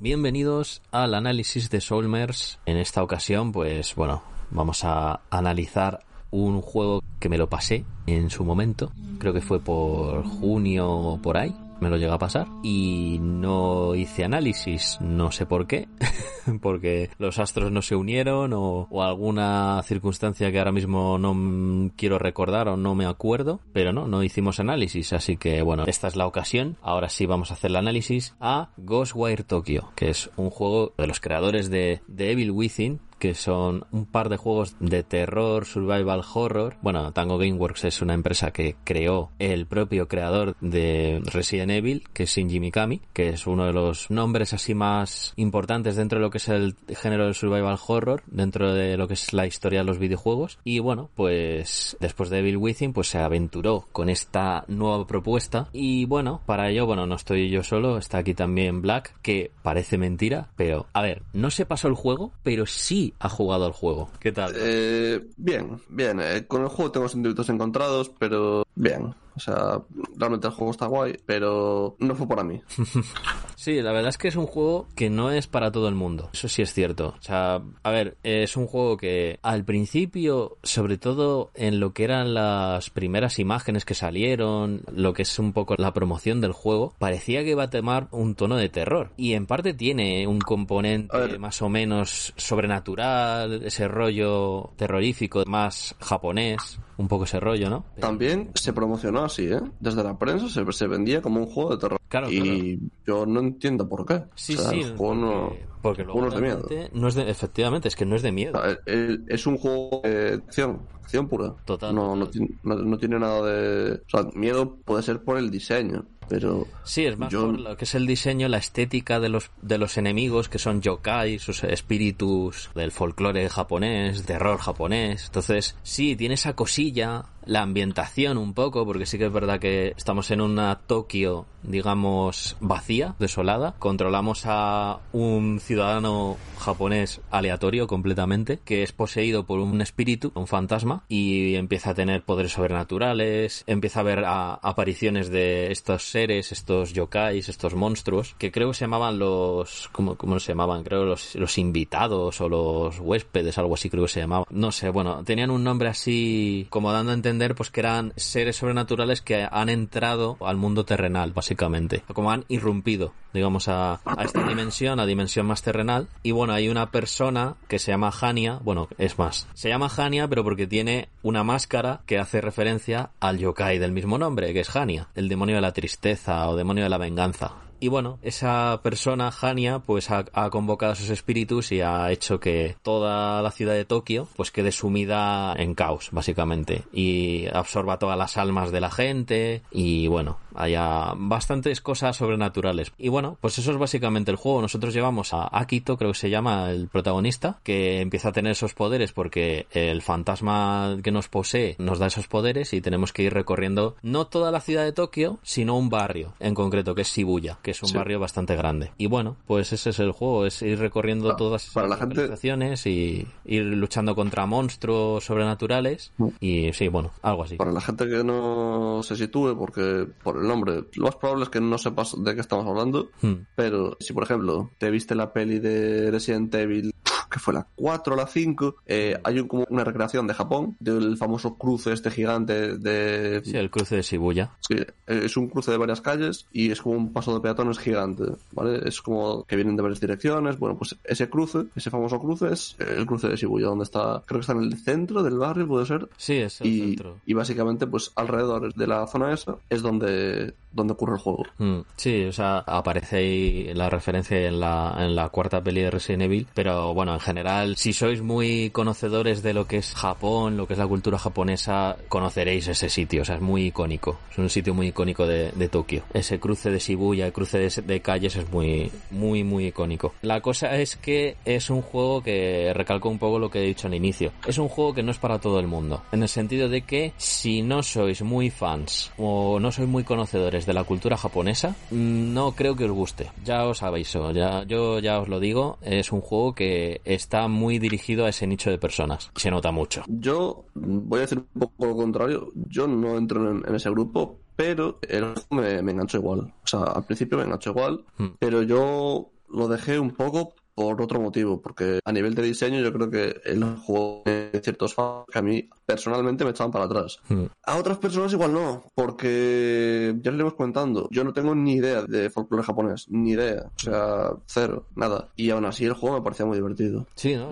Bienvenidos al análisis de Soulmers. En esta ocasión, pues bueno, vamos a analizar un juego que me lo pasé en su momento. Creo que fue por junio o por ahí me lo llega a pasar y no hice análisis, no sé por qué, porque los astros no se unieron o, alguna circunstancia que ahora mismo no quiero recordar o no me acuerdo, pero no, no hicimos análisis, así que bueno, esta es la ocasión, ahora sí vamos a hacer el análisis a Ghostwire Tokyo, que es un juego de los creadores de, de Evil Within, que son un par de juegos de terror, survival horror. Bueno, Tango Gameworks es una empresa que creó el propio creador de Resident Evil, que es Shinji Mikami, que es uno de los nombres así más importantes dentro de lo que es el género del survival horror, dentro de lo que es la historia de los videojuegos. Y bueno, pues después de Evil Within, pues se aventuró con esta nueva propuesta. Y bueno, para ello, bueno, no estoy yo solo, está aquí también Black, que parece mentira, pero a ver, no se pasó el juego, pero sí ha jugado al juego. ¿Qué tal? Eh, bien, bien. Eh, con el juego tengo sentimientos encontrados, pero bien. O sea, realmente el juego está guay, pero no fue para mí. sí, la verdad es que es un juego que no es para todo el mundo. Eso sí es cierto. O sea, a ver, es un juego que al principio, sobre todo en lo que eran las primeras imágenes que salieron, lo que es un poco la promoción del juego, parecía que iba a tomar un tono de terror. Y en parte tiene un componente más o menos sobrenatural, ese rollo terrorífico más japonés un poco ese rollo, ¿no? También se promocionó así, ¿eh? Desde la prensa se, se vendía como un juego de terror. Claro, y yo no entiendo por qué. Sí, sí. El juego no, porque luego no es de miedo. No es de, efectivamente, es que no es de miedo. es un juego de acción, acción pura. Total. No, no, no, tiene nada de... O sea, miedo puede ser por el diseño pero sí es más por lo que es el diseño la estética de los de los enemigos que son yokai sus espíritus del folclore japonés terror japonés. Entonces sí tiene esa cosilla la ambientación un poco, porque sí que es verdad que estamos en una Tokio, digamos, vacía, desolada. Controlamos a un ciudadano japonés aleatorio completamente, que es poseído por un espíritu, un fantasma, y empieza a tener poderes sobrenaturales, empieza a ver apariciones de estos seres, estos yokais, estos monstruos, que creo que se llamaban los... ¿Cómo, cómo se llamaban? Creo los, los invitados o los huéspedes, algo así creo que se llamaba. No sé, bueno, tenían un nombre así como dando a entender pues que eran seres sobrenaturales que han entrado al mundo terrenal, básicamente. Como han irrumpido, digamos, a, esta dimensión, a dimensión más terrenal. Y bueno, hay una persona que se llama Hania, bueno, es más, se llama Hania, pero porque tiene una máscara que hace referencia al yokai del mismo nombre, que es Hania, el demonio de la tristeza o demonio de la venganza. Y bueno, esa persona, Hania, pues ha, convocado a sus espíritus y ha hecho que toda la ciudad de Tokio pues quede sumida en caos, básicamente. Y absorba todas las almas de la gente y bueno, haya bastantes cosas sobrenaturales. Y bueno, pues eso es básicamente el juego. Nosotros llevamos a Akito, creo que se llama el protagonista, que empieza a tener esos poderes porque el fantasma que nos posee nos da esos poderes y tenemos que ir recorriendo no toda la ciudad de Tokio, sino un barrio en concreto, que es Shibuya, que es un barrio bastante grande. Y bueno, pues ese es el juego, es ir recorriendo todas esas para y ir luchando contra monstruos sobrenaturales mm. y sí, bueno, algo así. Para la gente que no se sitúe, porque por el nombre. Lo más probable es que no sepas de qué estamos hablando, hmm. pero si por ejemplo te viste la peli de Resident Evil que fue la 4 o la 5, eh, hay como una recreación de Japón, del famoso cruce este gigante de... Sí, el cruce de Shibuya. Sí, eh, es un cruce de varias calles y es como un paso de peatones gigante, ¿vale? Es como que vienen de varias direcciones, bueno, pues ese cruce, ese famoso cruce es el cruce de Shibuya, donde está, creo que está en el centro del barrio, puede ser. Sí, es el y, centro. Y básicamente, pues alrededor de la zona esa es donde, donde ocurre el juego. Hmm. Sí, o sea, aparece ahí la referencia en la, en la cuarta peli de Resident Evil, pero bueno, en general, si sois muy conocedores de lo que es Japón, lo que es la cultura japonesa, conoceréis ese sitio. O sea, es muy icónico. Es un sitio muy icónico de, de Tokio. Ese cruce de Shibuya, el cruce de, calles es muy, muy, muy icónico. La cosa es que es un juego que recalco un poco lo que he dicho al inicio. Es un juego que no es para todo el mundo. En el sentido de que si no sois muy fans o no sois muy conocedores de la cultura japonesa, no creo que os guste. Ya os aviso, ya, yo ya os lo digo, es un juego que está muy dirigido a ese nicho de personas. Se nota mucho. Yo voy a decir un poco lo contrario. Yo no entro en, ese grupo, pero el me, me enganchó igual. O sea, al principio me enganchó igual, hmm. pero yo lo dejé un poco por otro motivo, porque a nivel de diseño yo creo que el juego tiene ciertos fallos que a mí personalmente me echaban para atrás. Hmm. A otras personas igual no, porque ya les iremos contando, yo no tengo ni idea de folclore japonés, ni idea, o sea, cero, nada. Y aún así el juego me parecía muy divertido. Sí, ¿no?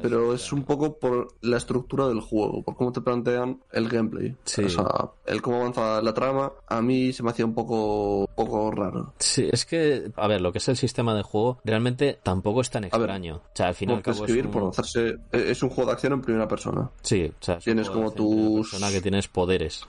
pero es un poco por la estructura del juego, por cómo te plantean el gameplay. Sí. O sea, el cómo avanza la trama, a mí se me hacía un poco, poco raro. Sí, es que, a ver, lo que es el sistema de juego realmente tampoco es tan extraño. o sea, al final escribir, es un... por hacerse, es un juego de acción en primera persona. Sí, o sea, tienes como tus persona que tienes poderes.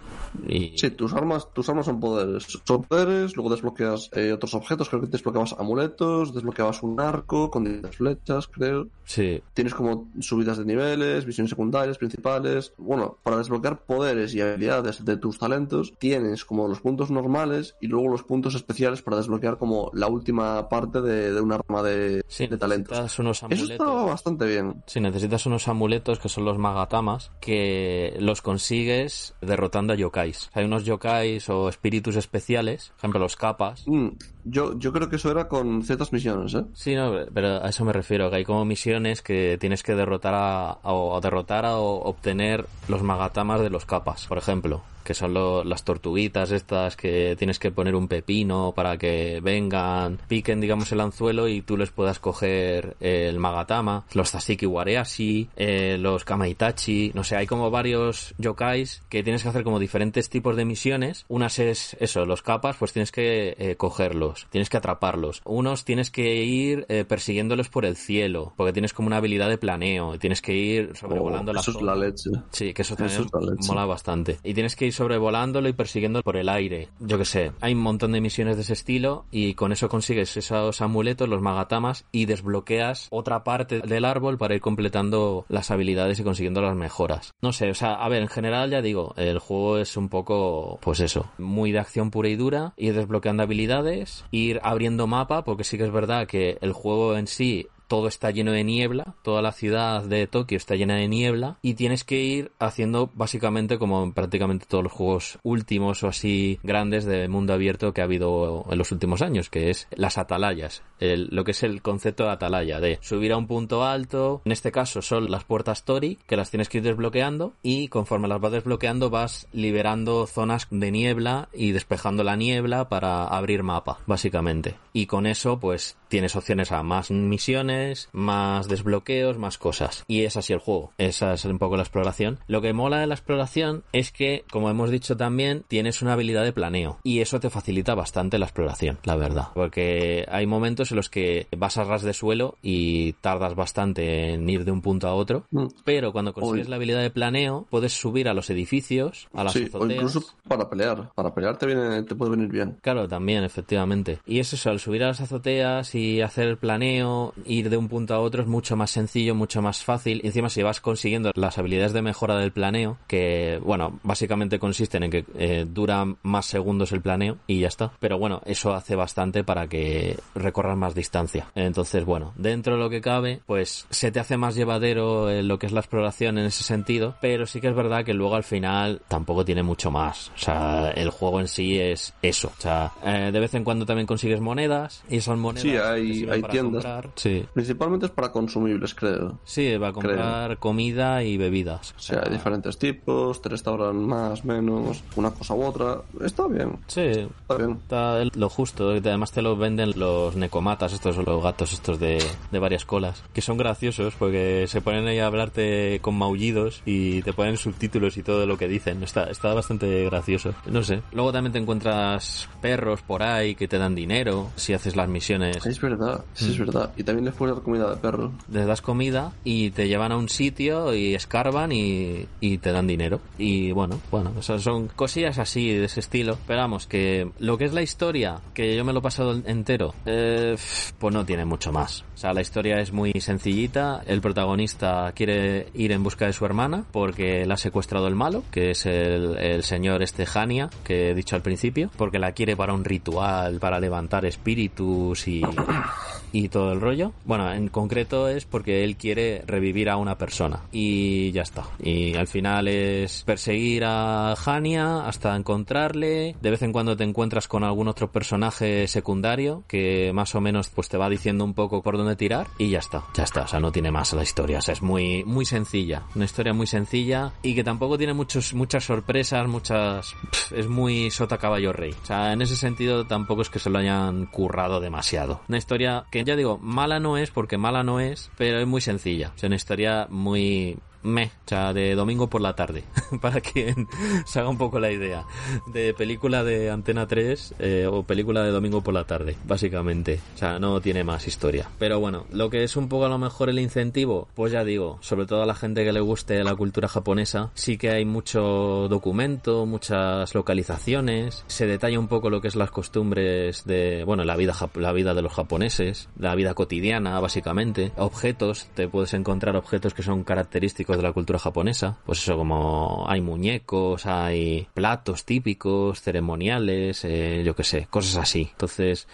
Y... Sí, tus armas, tus armas son poderes. Son poderes, luego desbloqueas eh, otros objetos, creo que desbloqueabas amuletos, desbloqueabas un arco con 10 flechas, creo. Sí. Tienes como subidas de niveles, misiones secundarias, principales. Bueno, para desbloquear poderes y habilidades de tus talentos, tienes como los puntos normales y luego los puntos especiales para desbloquear como la última parte de, de un arma de, de talento unos amuletos. Eso está bastante bien. Sí, necesitas unos amuletos que son los magatamas, que los consigues derrotando a yokais. Hay unos yokais o espíritus especiales, por ejemplo los capas. Mm, yo, yo creo que eso era con ciertas misiones, ¿eh? Sí, no, pero a eso me refiero, que hay como misiones que tienes que derrotar a, o derrotar a, o obtener los magatamas de los capas, por ejemplo que son las tortuguitas estas que tienes que poner un pepino para que vengan, piquen digamos el anzuelo y tú les puedas coger el magatama, los Tasiki Wareashi, eh, los Kamaitachi, no sé, hay como varios yokais que tienes que hacer como diferentes tipos de misiones, unas es eso, los capas pues tienes que eh, cogerlos, tienes que atraparlos, unos tienes que ir eh, persiguiéndolos por el cielo, porque tienes como una habilidad de planeo, tienes que ir sobrevolando oh, la Eso es la leche. Sí, que eso también mola bastante. Y tienes que ir sobrevolándolo y persiguiendo por el aire. Yo que sé, hay un montón de misiones de ese estilo y con eso consigues esos amuletos, los magatamas y desbloqueas otra parte del árbol para ir completando las habilidades y consiguiendo las mejoras. No sé, o sea, a ver, en general ya digo, el juego es un poco, pues eso, muy de acción pura y dura, ir desbloqueando habilidades, ir abriendo mapa, porque sí que es verdad que el juego en sí todo está lleno de niebla, toda la ciudad de Tokio está llena de niebla y tienes que ir haciendo básicamente como en prácticamente todos los juegos últimos o así grandes de mundo abierto que ha habido en los últimos años, que es las atalayas, lo que es el concepto de atalaya, de subir a un punto alto, en este caso son las puertas Tori, que las tienes que ir desbloqueando y conforme las vas desbloqueando vas liberando zonas de niebla y despejando la niebla para abrir mapa, básicamente. Y con eso pues tienes opciones a más misiones, más desbloqueos, más cosas. Y es así el juego. Esa es un poco la exploración. Lo que mola de la exploración es que, como hemos dicho también, tienes una habilidad de planeo. Y eso te facilita bastante la exploración, la verdad. Porque hay momentos en los que vas a ras de suelo y tardas bastante en ir de un punto a otro. Mm. Pero cuando consigues la habilidad de planeo, puedes subir a los edificios, a las sí, O incluso para pelear. Para pelear te, viene, te puede venir bien. Claro, también, efectivamente. Y es eso, al subir a las azoteas y hacer el planeo, ir de un punto a otro es mucho más sencillo, mucho más fácil. Y encima si vas consiguiendo las habilidades de mejora del planeo, que bueno, básicamente consisten en que eh, dura más segundos el planeo y ya está. Pero bueno, eso hace bastante para que recorras más distancia. Entonces, bueno, dentro de lo que cabe, pues se te hace más llevadero eh, lo que es la exploración en ese sentido, pero sí que es verdad que luego al final tampoco tiene mucho más. O sea, el juego en sí es eso. O sea, eh, de vez en cuando también consigues monedas y esas monedas hay, tiendas. Sí. Principalmente es para consumibles, creo. Sí, va a comprar comida y bebidas. O sea, hay diferentes tipos, te restauran más, menos, una cosa u otra. Está bien. Sí. Está bien. Está lo justo. Además te lo venden los necomatas, estos son los gatos estos de, de varias colas, que son graciosos porque se ponen ahí a hablarte con maullidos y te ponen subtítulos y todo lo que dicen. Está, está bastante gracioso. No sé. Luego también te encuentras perros por ahí que te dan dinero si haces las misiones verdad, sí es mm. verdad. Y también les puedes dar comida de perro. Les das comida y te llevan a un sitio y escarban y, te dan dinero. Y bueno, bueno, son cosillas así de ese estilo. Pero vamos, que lo que es la historia, que yo me lo he pasado entero, eh, pues no tiene mucho más. O sea, la historia es muy sencillita. El protagonista quiere ir en busca de su hermana porque la ha secuestrado el malo, que es el, el señor Estejania, que he dicho al principio, porque la quiere para un ritual, para levantar espíritus y y todo el rollo. Bueno, en concreto es porque él quiere revivir a una persona y ya está. Y al final es perseguir a Hania hasta encontrarle. De vez en cuando te encuentras con algún otro personaje secundario que más o menos pues te va diciendo un poco por dónde tirar y ya está, ya está, o sea, no tiene más la historia, o sea, es muy, muy sencilla, una historia muy sencilla y que tampoco tiene muchos, muchas sorpresas, muchas, es muy sota caballo rey, o sea, en ese sentido tampoco es que se lo hayan currado demasiado. Una historia que ya digo, mala no es porque mala no es, pero es muy sencilla, es una historia muy, me, o sea, de domingo por la tarde, para quien se haga un poco la idea, de película de Antena 3 eh, o película de domingo por la tarde, básicamente, o sea, no tiene más historia. Pero bueno, lo que es un poco a lo mejor el incentivo, pues ya digo, sobre todo a la gente que le guste la cultura japonesa, sí que hay mucho documento, muchas localizaciones, se detalla un poco lo que es las costumbres de, bueno, la vida, la vida de los japoneses, la vida cotidiana, básicamente, objetos, te puedes encontrar objetos que son característicos de la cultura japonesa. Pues eso, como hay muñecos, hay platos típicos, ceremoniales, eh, yo qué sé, cosas así. Entonces,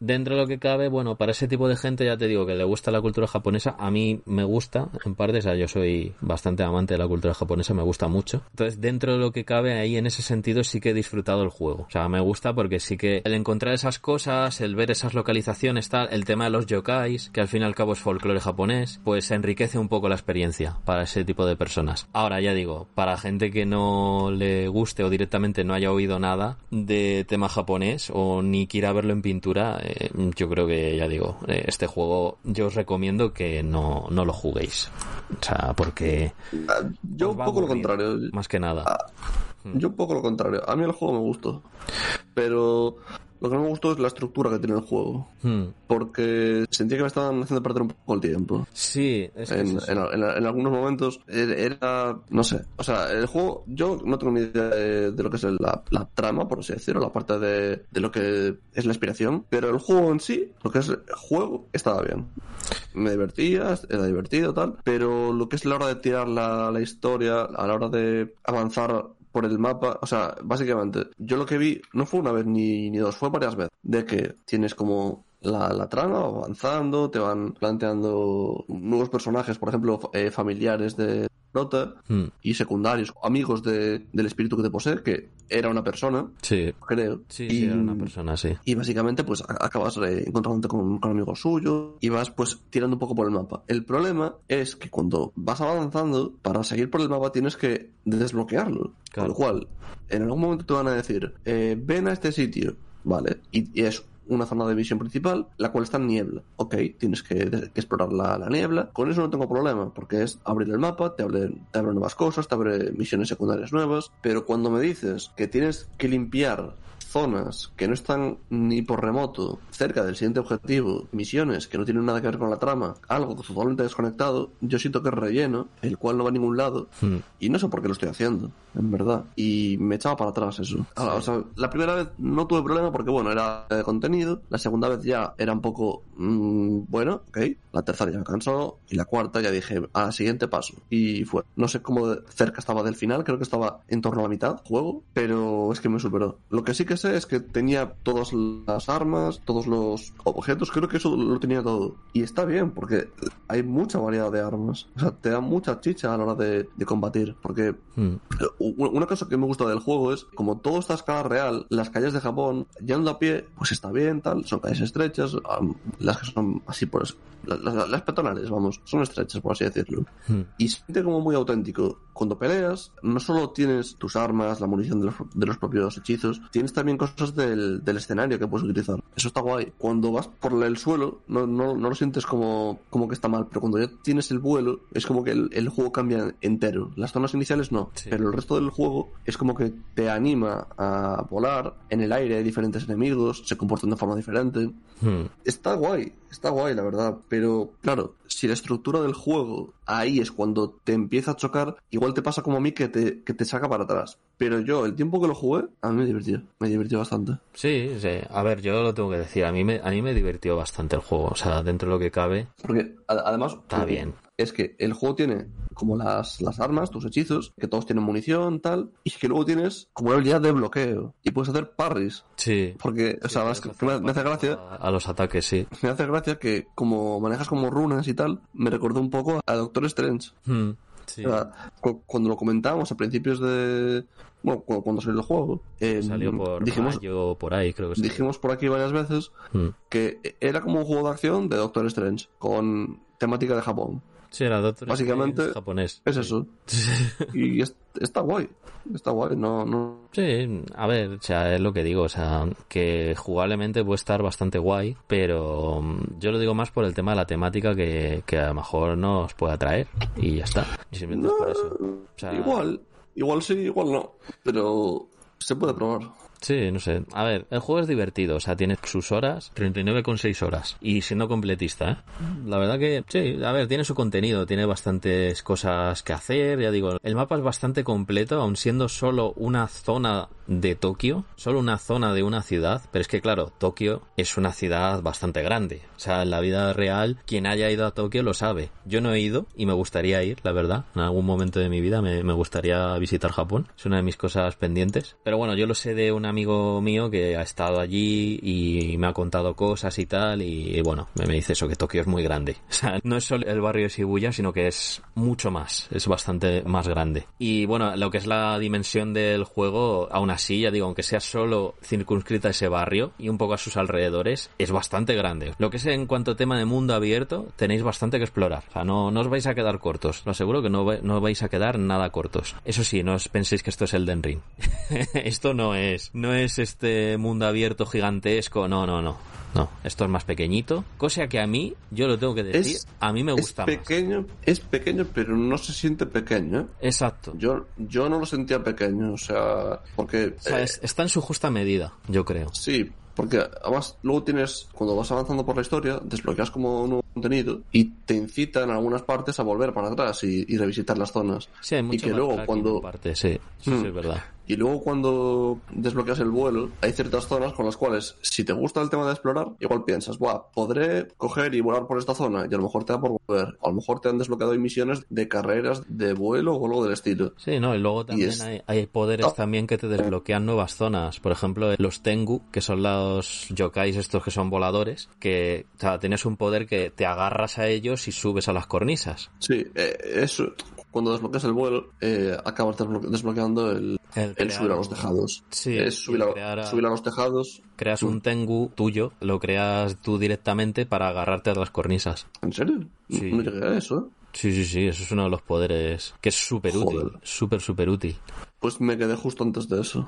dentro de lo que cabe, bueno, para ese tipo de gente ya te digo que le gusta la cultura japonesa, a mí me gusta, en parte, o sea, yo soy bastante amante de la cultura japonesa, me gusta mucho. Entonces, dentro de lo que cabe ahí, en ese sentido, sí que he disfrutado el juego. O sea, me gusta porque sí que el encontrar esas cosas, el ver esas localizaciones, tal, el tema de los yokais, que al fin y al cabo es folclore japonés, pues enriquece un poco la experiencia para ese tipo de personas. Ahora ya digo, para gente que no le guste o directamente no haya oído nada de tema japonés o ni quiera verlo en pintura, eh, yo creo que ya digo, eh, este juego yo os recomiendo que no, no lo juguéis. O sea, porque... Ah, yo un poco lo contrario. Más que nada. Ah, yo un poco lo contrario. A mí el juego me gustó. Pero lo que no me gustó es la estructura que tiene el juego. Hmm. Porque sentía que me estaban haciendo perder un poco el tiempo. Sí, es en, en, algunos momentos era, no sé. O sea, el juego, yo no tengo ni idea de, lo que es la, trama, por así decirlo, la parte de, de, lo que es la inspiración. Pero el juego en sí, lo que es el juego, estaba bien. Me divertía, era divertido, tal. Pero lo que es la hora de tirar la, la historia, a la hora de avanzar por el mapa, o sea, básicamente, yo lo que vi no fue una vez ni, ni dos, fue varias veces, de que tienes como la, la trama avanzando, te van planteando nuevos personajes, por ejemplo, eh, familiares de Rota hmm. y secundarios, amigos de, del espíritu que te posee, que era una persona, sí. creo. Sí, y, era una persona, sí. Y básicamente, pues acabas eh, encontrándote con, con amigos suyos y vas, pues, tirando un poco por el mapa. El problema es que cuando vas avanzando, para seguir por el mapa tienes que desbloquearlo. Con lo cual, en algún momento te van a decir, eh, ven a este sitio, ¿vale? Y, y es una zona de visión principal, la cual está en niebla. Ok, tienes que, explorar la, niebla. Con eso no tengo problema, porque es abrir el mapa, te abre, te abre nuevas cosas, te abre misiones secundarias nuevas. Pero cuando me dices que tienes que limpiar zonas que no están ni por remoto cerca del siguiente objetivo, misiones que no tienen nada que ver con la trama, algo totalmente desconectado, yo siento que es relleno, el cual no va a ningún lado, hmm. y no sé por qué lo estoy haciendo, en verdad. Y me echaba para atrás eso. O sea, la primera vez no tuve problema porque, bueno, era de contenido, la segunda vez ya era un poco, mm, bueno, ok, la tercera ya me cansó, y la cuarta ya dije, al siguiente paso. Y fue, no sé cómo cerca estaba del final, creo que estaba en torno a la mitad juego, pero es que me superó. Lo que sí que es que tenía todas las armas, todos los objetos, creo que eso lo tenía todo. Y está bien, porque hay mucha variedad de armas. O sea, te da mucha chicha a la hora de, combatir. Porque hmm. una cosa que me gusta del juego es, como todo está a escala real, las calles de Japón, yendo a pie, pues está bien, tal, son calles estrechas, las que son así por eso. Las, las, vamos, son estrechas, por así decirlo. Hmm. Y se siente como muy auténtico. Cuando peleas, no solo tienes tus armas, la munición de los, de los propios hechizos, tienes también cosas del, del, escenario que puedes utilizar. Eso está guay. Cuando vas por el suelo, no, no, no lo sientes como, como que está mal, pero cuando ya tienes el vuelo, es como que el, el juego cambia entero. Las zonas iniciales no, pero el resto del juego es como que te anima a volar. En el aire hay diferentes enemigos, se comportan de forma diferente. Hmm. Está guay, está guay, la verdad. Pero, claro, si la estructura del juego ahí es cuando te empieza a chocar, igual te pasa como a mí que te, que te saca para atrás. Pero yo, el tiempo que lo jugué, a mí me divirtió. Me divirtió bastante. Sí, sí. A ver, yo lo tengo que decir. A mí me, a mí me divirtió bastante el juego. O sea, dentro de lo que cabe. Porque además. Está bien es que el juego tiene como las, las armas, tus hechizos, que todos tienen munición, tal, y que luego tienes como una habilidad de bloqueo y puedes hacer parries. Sí. Porque, o sea, me, hace gracia. A, los ataques, sí. Me hace gracia que como manejas como runas y tal, me recordó un poco a Doctor Strange. Hmm. cuando lo comentábamos a principios de, bueno, cuando salió el juego, eh, salió por dijimos, por ahí, creo que Dijimos por aquí varias veces hmm. que era como un juego de acción de Doctor Strange, con temática de Japón. Sí, era Doctor Básicamente japonés. Es eso. y está guay. Está guay, no, no. Sí, a ver, o sea, es lo que digo, o sea, que jugablemente puede estar bastante guay, pero yo lo digo más por el tema de la temática que, que a lo mejor nos puede atraer y ya está. por eso. igual, igual sí, igual no, pero se puede probar. Sí, no sé. A ver, el juego es divertido, o sea, tiene sus horas, 39,6 horas. Y siendo completista, ¿eh? La verdad que, sí, a ver, tiene su contenido, tiene bastantes cosas que hacer, ya digo, el mapa es bastante completo, aun siendo solo una zona de Tokio, solo una zona de una ciudad, pero es que claro, Tokio es una ciudad bastante grande. O sea, en la vida real, quien haya ido a Tokio lo sabe. Yo no he ido y me gustaría ir, la verdad. En algún momento de mi vida me, me gustaría visitar Japón. Es una de mis cosas pendientes. Pero bueno, yo lo sé de una amigo mío que ha estado allí y me ha contado cosas y tal y, bueno, me, dice eso, que Tokio es muy grande. O sea, no es solo el barrio de Shibuya, sino que es mucho más, es bastante más grande. Y bueno, lo que es la dimensión del juego, aún así, ya digo, aunque sea solo circunscrita a ese barrio y un poco a sus alrededores, es bastante grande. Lo que es en cuanto a tema de mundo abierto, tenéis bastante que explorar. O sea, no, no os vais a quedar cortos. Lo aseguro que no, no vais a quedar nada cortos. Eso sí, no os penséis que esto es el Den Ring. esto no es, no es este mundo abierto gigantesco, no, no, no. No, esto es más pequeñito. Cosa que a mí, yo lo tengo que decir, a mí me gusta es pequeño, Es pequeño, pero no se siente pequeño. Exacto. Yo, yo no lo sentía pequeño, o sea, porque... O sea, eh, está en su justa medida, yo creo. Sí, porque además luego tienes, cuando vas avanzando por la historia, desbloqueas como un nuevo contenido y te incita en algunas partes a volver para atrás y, revisitar las zonas. Sí, hay mucho y que luego cuando... Parte, sí, sí, mm. es verdad. Y luego cuando desbloqueas el vuelo, hay ciertas zonas con las cuales, si te gusta el tema de explorar, igual piensas, Buah, podré coger y volar por esta zona y a lo mejor te da por volver. A lo mejor te han desbloqueado misiones de carreras de vuelo o algo del estilo. Sí, no, y luego también hay, poderes ah. también que te desbloquean nuevas zonas. Por ejemplo, los Tengu, que son los yokais estos que son voladores, que o sea, tienes un poder que te agarras a ellos y subes a las cornisas. Sí, eh, eso, cuando desbloqueas el vuelo, eh, acabas desbloqueando el, el, subir a los tejados. Sí, es subir a, subir a, los tejados. Creas un Tengu tuyo, lo creas tú directamente para agarrarte a las cornisas. ¿En serio? Sí. No llegué a eso, ¿eh? Sí, sí, sí, eso es uno de los poderes que es súper útil, súper, súper útil. Pues me quedé justo antes de eso.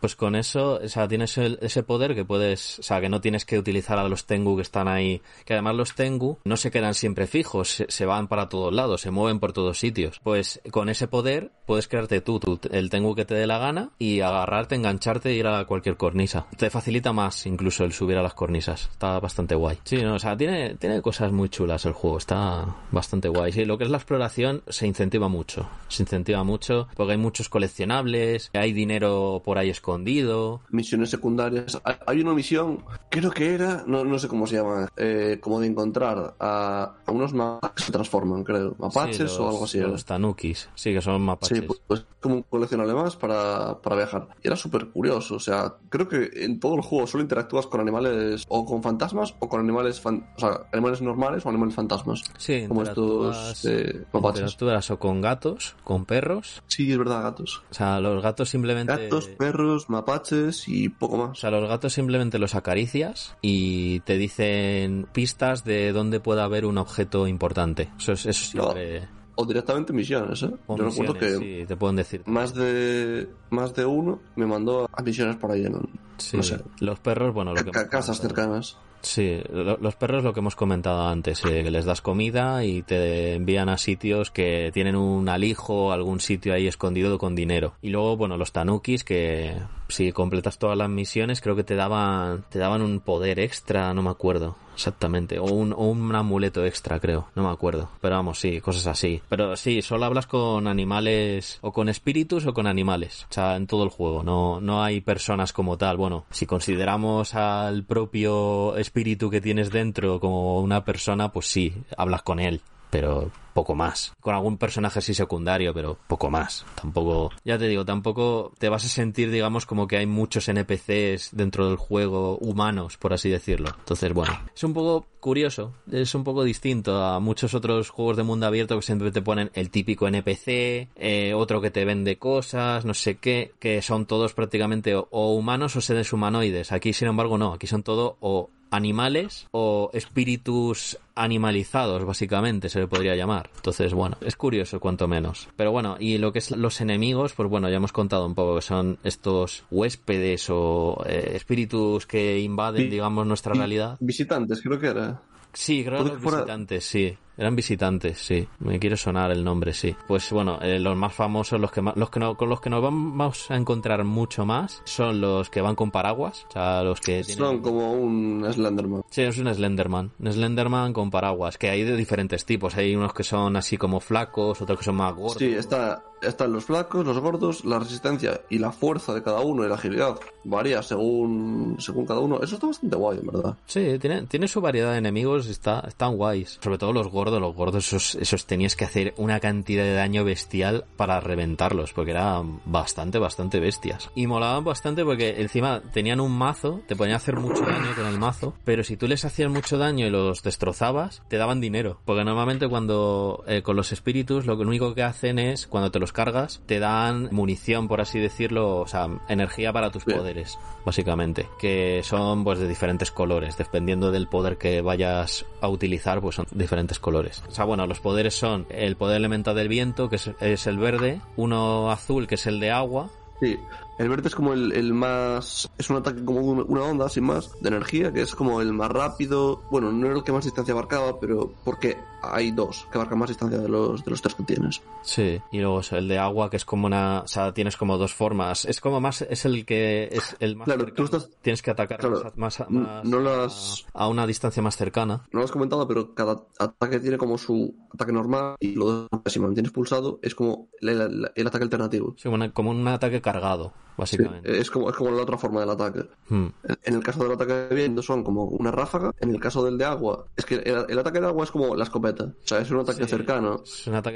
Pues con eso, o sea, tienes ese poder que puedes, o sea, que no tienes que utilizar a los Tengu que están ahí. Que además los Tengu no se quedan siempre fijos, se, van para todos lados, se mueven por todos sitios. Pues con ese poder puedes crearte tú, el Tengu que te dé la gana y agarrarte, engancharte e ir a cualquier cornisa. Te facilita más incluso el subir a las cornisas. Está bastante guay. Sí, no, o sea, tiene, tiene cosas muy chulas el juego, está bastante guay. Sí, lo que es la exploración se incentiva mucho. Se incentiva mucho porque hay muchos coleccionables, hay dinero por ahí escondido. Misiones secundarias. Hay una misión, creo que era, no, no sé cómo se llama, eh, como de encontrar a, unos mapas que se transforman, creo. Mapaches o algo así. Los tanukis, sí, que son mapaches. Sí, pues, pues como un coleccionable más para, para viajar. Y era súper curioso, o sea, creo que en todo el juego solo interactúas con animales o con fantasmas o con animales, o sea, animales normales o animales fantasmas. Sí, como estos eh, mapaches. Interactúas o con gatos, con perros. Sí, es verdad, gatos. O sea, los gatos simplemente... Gatos, perros, mapaches y poco más. O sea, los gatos simplemente los acaricias y te dicen pistas de dónde puede haber un objeto importante. Eso, es, eso siempre... o directamente misiones, ¿eh? Yo recuerdo que sí, te pueden decir. Más de más de uno me mandó a misiones por ahí en sí, no sé. Los perros, bueno, lo que casas cercanas. Sí, los perros lo que hemos comentado antes, eh, que les das comida y te envían a sitios que tienen un alijo, algún sitio ahí escondido con dinero. Y luego, bueno, los tanukis que si completas todas las misiones creo que te daban te daban un poder extra, no me acuerdo exactamente, o un, o un amuleto extra creo, no me acuerdo. Pero vamos, sí, cosas así. Pero sí, solo hablas con animales o con espíritus o con animales, o sea, en todo el juego, no, no hay personas como tal. Bueno, si consideramos al propio espíritu que tienes dentro como una persona, pues sí, hablas con él pero poco más. Con algún personaje así secundario, pero poco más. Tampoco, ya te digo, tampoco te vas a sentir, digamos, como que hay muchos NPCs dentro del juego humanos, por así decirlo. Entonces, bueno, es un poco curioso, es un poco distinto a muchos otros juegos de mundo abierto que siempre te ponen el típico NPC, eh, otro que te vende cosas, no sé qué, que son todos prácticamente o humanos o seres humanoides. Aquí, sin embargo, no, aquí son todo o animales o espíritus animalizados, básicamente, se le podría llamar. Entonces, bueno, es curioso, cuanto menos. Pero bueno, y lo que es los enemigos, pues bueno, ya hemos contado un poco que son estos huéspedes o eh, espíritus que invaden, digamos, nuestra realidad. Visitantes, creo que era. Sí, creo que los visitantes, sí. Eran visitantes, sí. Me quiere sonar el nombre, sí. Pues bueno, eh, los más famosos, los que los que no, con los que nos vamos a encontrar mucho más, son los que van con paraguas. O sea, los que Son como un Slenderman. Sí, es un Slenderman. Un Slenderman con paraguas, que hay de diferentes tipos. Hay unos que son así como flacos, otros que son más gordos. Sí, está, están los flacos, los gordos, la resistencia y la fuerza de cada uno y la agilidad varía según, según cada uno. Eso está bastante guay, en verdad. Sí, tiene, tiene su variedad de enemigos, está, están guays. Sobre todo los gordos los gordos, esos, esos tenías que hacer una cantidad de daño bestial para reventarlos, porque eran bastante, bastante bestias. Y molaban bastante porque encima tenían un mazo, te ponían a hacer mucho daño con el mazo, pero si tú les hacías mucho daño y los destrozabas, te daban dinero. Porque normalmente cuando eh, con los espíritus lo único que hacen es, cuando te los cargas, te dan munición, por así decirlo, o sea, energía para tus poderes, básicamente. Que son pues de diferentes colores, dependiendo del poder que vayas a utilizar, pues son diferentes colores. O sea, bueno, los poderes son el poder elemental del viento, que es, el verde, uno azul, que es el de agua, Sí, el verde es como el, más. Es un ataque como una onda, sin más, de energía, que es como el más rápido. Bueno, no era el que más distancia abarcaba, pero porque hay dos que abarcan más distancia de los, de los tres que tienes. Sí, y luego el de agua, que es como una. O sea, tienes como dos formas. Es como más. Es el que es el más. Claro, tú estás. Tienes que atacar más, no las... a, una distancia más cercana. No lo has comentado, pero cada ataque tiene como su ataque normal y lo si mantienes pulsado es como el, ataque alternativo. Sí, como un ataque cargado básicamente. es, como, es como la otra forma del ataque. Hmm. En el caso del ataque de viento son como una ráfaga. En el caso del de agua, es que el, ataque de agua es como la escopeta. O sea, es un ataque cercano.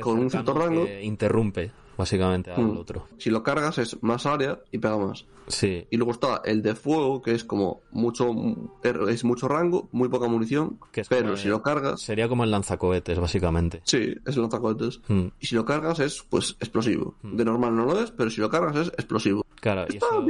con un cierto rango. Que interrumpe básicamente al hmm. otro. Si lo cargas es más área y pega más. Sí. Y luego está el de fuego, que es como mucho es mucho rango, muy poca munición, pero si lo cargas sería como el lanzacohetes básicamente. Sí, es el lanzacohetes. Hmm. Y si lo cargas es pues explosivo. De normal no lo es, pero si lo cargas es explosivo. Claro, y eso,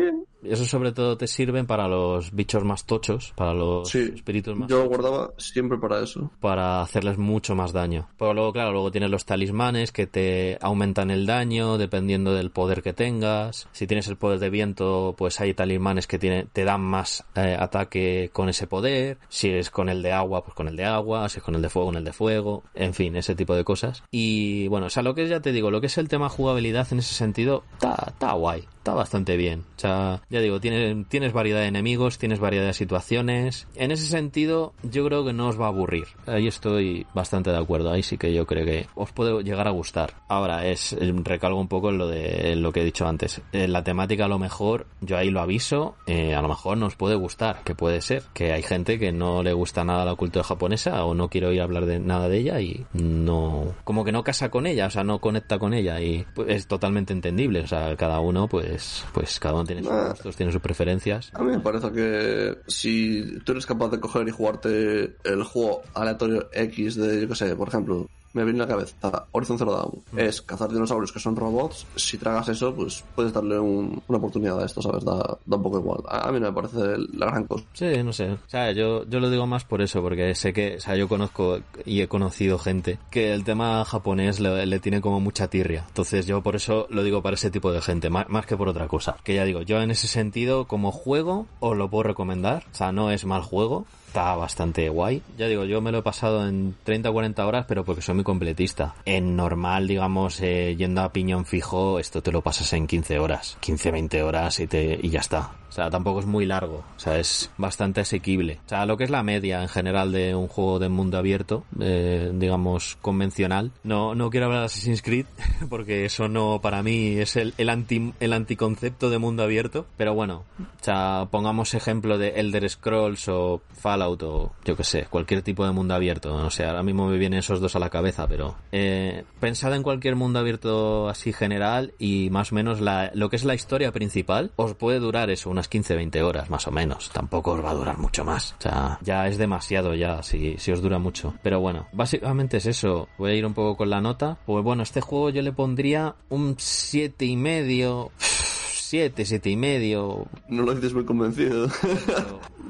eso, sobre todo te sirve para los bichos más tochos, para los espíritus más Yo lo guardaba siempre para eso. Para hacerles mucho más daño. Pero luego, claro, luego tienes los talismanes que te aumentan el daño dependiendo del poder que tengas. Si tienes el poder de viento, pues hay talismanes que tiene, te dan más eh, ataque con ese poder. Si es con el de agua, pues con el de agua. Si es con el de fuego, con el de fuego. En fin, ese tipo de cosas. Y bueno, o sea, lo que ya te digo, lo que es el tema jugabilidad en ese sentido, está guay está bastante bien. O sea, ya digo, tienes, tienes variedad de enemigos, tienes variedad de situaciones. En ese sentido, yo creo que no os va a aburrir. Ahí estoy bastante de acuerdo. Ahí sí que yo creo que os puede llegar a gustar. Ahora, es recalco un poco en lo de lo que he dicho antes. En la temática a lo mejor, yo ahí lo aviso, eh, a lo mejor no os puede gustar, que puede ser. Que hay gente que no le gusta nada la cultura japonesa o no quiere oír hablar de nada de ella y no, como que no casa con ella, o sea, no conecta con ella y pues, es totalmente entendible. O sea, cada uno pues pues, cada uno tiene sus gustos, tiene sus preferencias. A mí me parece que si tú eres capaz de coger y jugarte el juego aleatorio X de, yo qué sé, por ejemplo, me viene a la cabeza Horizon Zero Dawn. Mm. Es cazar dinosaurios que son robots. Si tragas eso, pues puedes darle una oportunidad a esto, ¿sabes? Da, un poco igual. A, mí no me parece la gran cosa. Sí, no sé. O sea, yo, yo lo digo más por eso, porque sé que, o sea, yo conozco y he conocido gente que el tema japonés le, tiene como mucha tirria. Entonces yo por eso lo digo para ese tipo de gente, más, más que por otra cosa. Que ya digo, yo en ese sentido, como juego, os lo puedo recomendar. O sea, no es mal juego está bastante guay. Ya digo, yo me lo he pasado en 30 o 40 horas, pero porque soy muy completista. En normal, digamos, eh, yendo a piñón fijo, esto te lo pasas en 15 horas. 15, 20 horas y, te, y ya está. Sea, tampoco es muy largo. O sea, es bastante asequible. O sea, lo que es la media en general de un juego de mundo abierto, eh, digamos, convencional. No, no quiero hablar de Assassin's Creed, porque eso no, para mí, es el, el, anti, el anticoncepto de mundo abierto. Pero bueno, o sea, pongamos ejemplo de Elder Scrolls o Fallout o yo que sé, cualquier tipo de mundo abierto. No sé, ahora mismo me vienen esos dos a la cabeza, pero eh, pensad en cualquier mundo abierto así general y más o menos la, lo que es la historia principal os puede durar eso, unas 15-20 horas más o menos. Tampoco os va a durar mucho más. O sea, ya es demasiado ya si, si os dura mucho. Pero bueno, básicamente es eso. Voy a ir un poco con la nota. Pues bueno, este juego yo le pondría un siete y medio. 7, siete y medio. No lo dices muy convencido.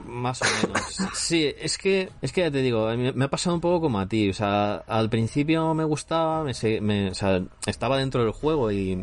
Más o menos. Sí, es que, es que ya te digo, me, ha pasado un poco como a ti. O sea, al principio me gustaba, me, me, o sea, estaba dentro del juego y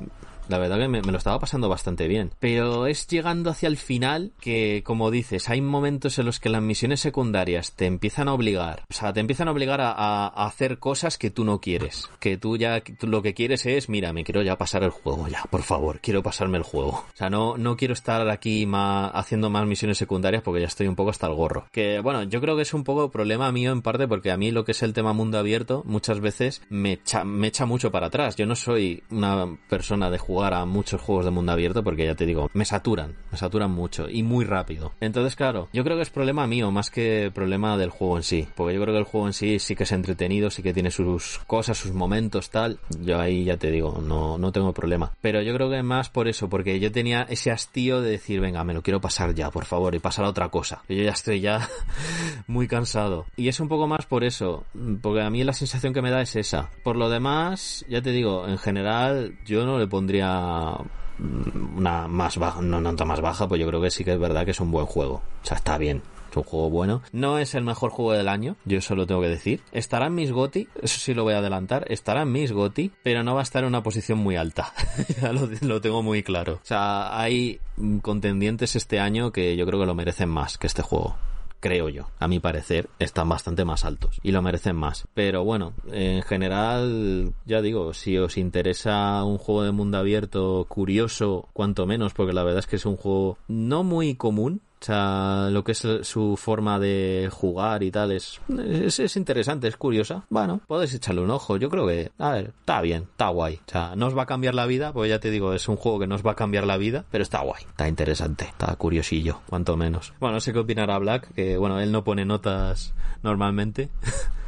la verdad que me, lo estaba pasando bastante bien. Pero es llegando hacia el final que, como dices, hay momentos en los que las misiones secundarias te empiezan a obligar. O sea, te empiezan a obligar a, hacer cosas que tú no quieres. Que tú ya lo que quieres es, mira, me quiero ya pasar el juego, ya, por favor, quiero pasarme el juego. O sea, no, no quiero estar aquí más, haciendo más misiones secundarias porque ya estoy un poco hasta el gorro. Que, bueno, yo creo que es un poco problema mío en parte porque a mí lo que es el tema mundo abierto muchas veces me echa, me echa mucho para atrás. Yo no soy una persona de juego jugar a muchos juegos de mundo abierto porque ya te digo, me saturan, me saturan mucho y muy rápido. Entonces, claro, yo creo que es problema mío más que problema del juego en sí, porque yo creo que el juego en sí sí que es entretenido, sí que tiene sus cosas, sus momentos, tal. Yo ahí ya te digo, no, no tengo problema. Pero yo creo que más por eso, porque yo tenía ese hastío de decir, venga, me lo quiero pasar ya, por favor, y pasar a otra cosa. Yo ya estoy ya muy cansado. Y es un poco más por eso, porque a mí la sensación que me da es esa. Por lo demás, ya te digo, en general, yo no le pondría una más baja, no nota más baja, pues yo creo que sí que es verdad que es un buen juego. O sea, está bien. Es un juego bueno. No es el mejor juego del año, yo eso lo tengo que decir. Estará en mis GOTI, eso sí lo voy a adelantar, estará en mis GOTI, pero no va a estar en una posición muy alta. ya lo, tengo muy claro. O sea, hay contendientes este año que yo creo que lo merecen más que este juego creo yo. A mi parecer, están bastante más altos y lo merecen más. Pero bueno, en general, ya digo, si os interesa un juego de mundo abierto curioso, cuanto menos, porque la verdad es que es un juego no muy común, o sea, lo que es su forma de jugar y tal es, es, interesante, es curiosa. Bueno, podéis echarle un ojo. Yo creo que, a ver, está bien, está guay. O sea, no os va a cambiar la vida, pues ya te digo, es un juego que no os va a cambiar la vida, pero está guay, está interesante, está curiosillo, cuanto menos. Bueno, no sé qué opinará Black, que bueno, él no pone notas normalmente.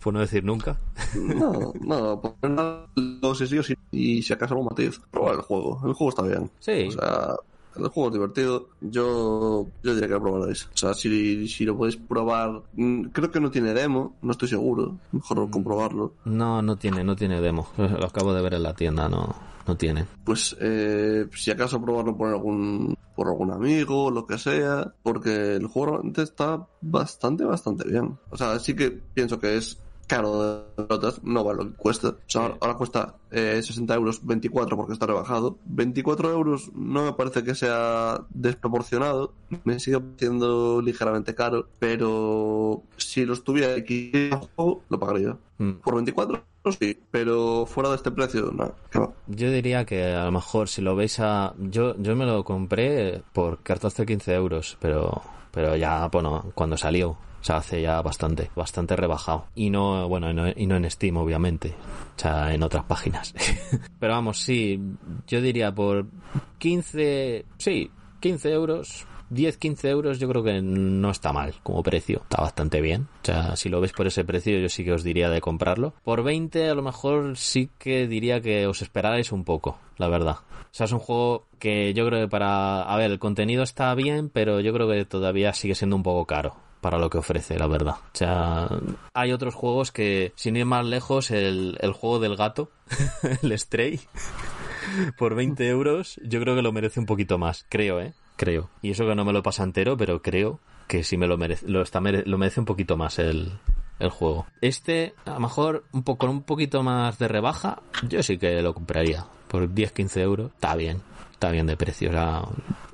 por no decir nunca. No, no, no sé si y si acaso algún matiz. Probar el juego, el juego está bien. Sí. O sea, el juego es divertido. Yo, yo diría que lo probaréis. O sea, si, si lo podéis probar, mm, creo que no tiene demo, no estoy seguro. Mejor mm. comprobarlo. No, no tiene, no tiene demo. Lo acabo de ver en la tienda, no, no tiene. Pues eh, si acaso probarlo por algún por algún amigo, lo que sea, porque el juego realmente está bastante, bastante bien. O sea, sí que pienso que es caro de pelotas, no vale lo que cuesta. O sea, ahora cuesta eh, 60 euros 24 porque está rebajado. 24 euros no me parece que sea desproporcionado. Me sigue pareciendo ligeramente caro, pero si lo estuviera aquí, lo pagaría. Mm. Por 24 sí, pero fuera de este precio, no. Yo diría que a lo mejor si lo veis a... Yo, yo me lo compré por cartas de 15 euros, pero, pero ya, bueno, cuando salió o sea, hace ya bastante, bastante rebajado. Y no, bueno, y no en Steam, obviamente. O sea, en otras páginas. Pero vamos, sí, yo diría por 15, sí, 15 euros. 10, 15 euros yo creo que no está mal como precio, está bastante bien. O sea, si lo veis por ese precio yo sí que os diría de comprarlo. Por 20 a lo mejor sí que diría que os esperarais un poco, la verdad. O sea, es un juego que yo creo que para... A ver, el contenido está bien, pero yo creo que todavía sigue siendo un poco caro para lo que ofrece, la verdad. O sea, hay otros juegos que, sin ir más lejos, el, el juego del gato, el Stray, por 20 euros, yo creo que lo merece un poquito más, creo, ¿eh? Creo. Y eso que no me lo pasa entero, pero creo que sí me lo merece, lo, está, lo merece un poquito más el, el juego. Este, a lo mejor un poco, con un poquito más de rebaja, yo sí que lo compraría. Por 10-15 euros, está bien, está bien de precio. O sea,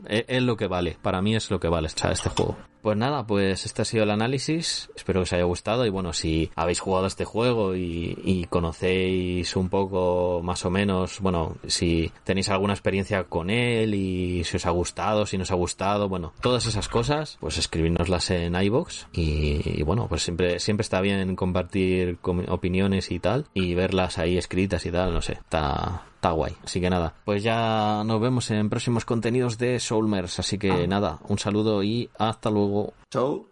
es, lo que vale, para mí es lo que vale este juego. Pues nada, pues este ha sido el análisis. Espero que os haya gustado. Y bueno, si habéis jugado este juego y, conocéis un poco más o menos, bueno, si tenéis alguna experiencia con él y si os ha gustado, si no os ha gustado, bueno, todas esas cosas, pues escribirnoslas en iBox. Y, bueno, pues siempre, siempre está bien compartir opiniones y tal. Y verlas ahí escritas y tal, no sé, está, está guay. Así que nada, pues ya nos vemos en próximos contenidos de Soulmers. Así que ah. nada, un saludo y hasta luego. Chao.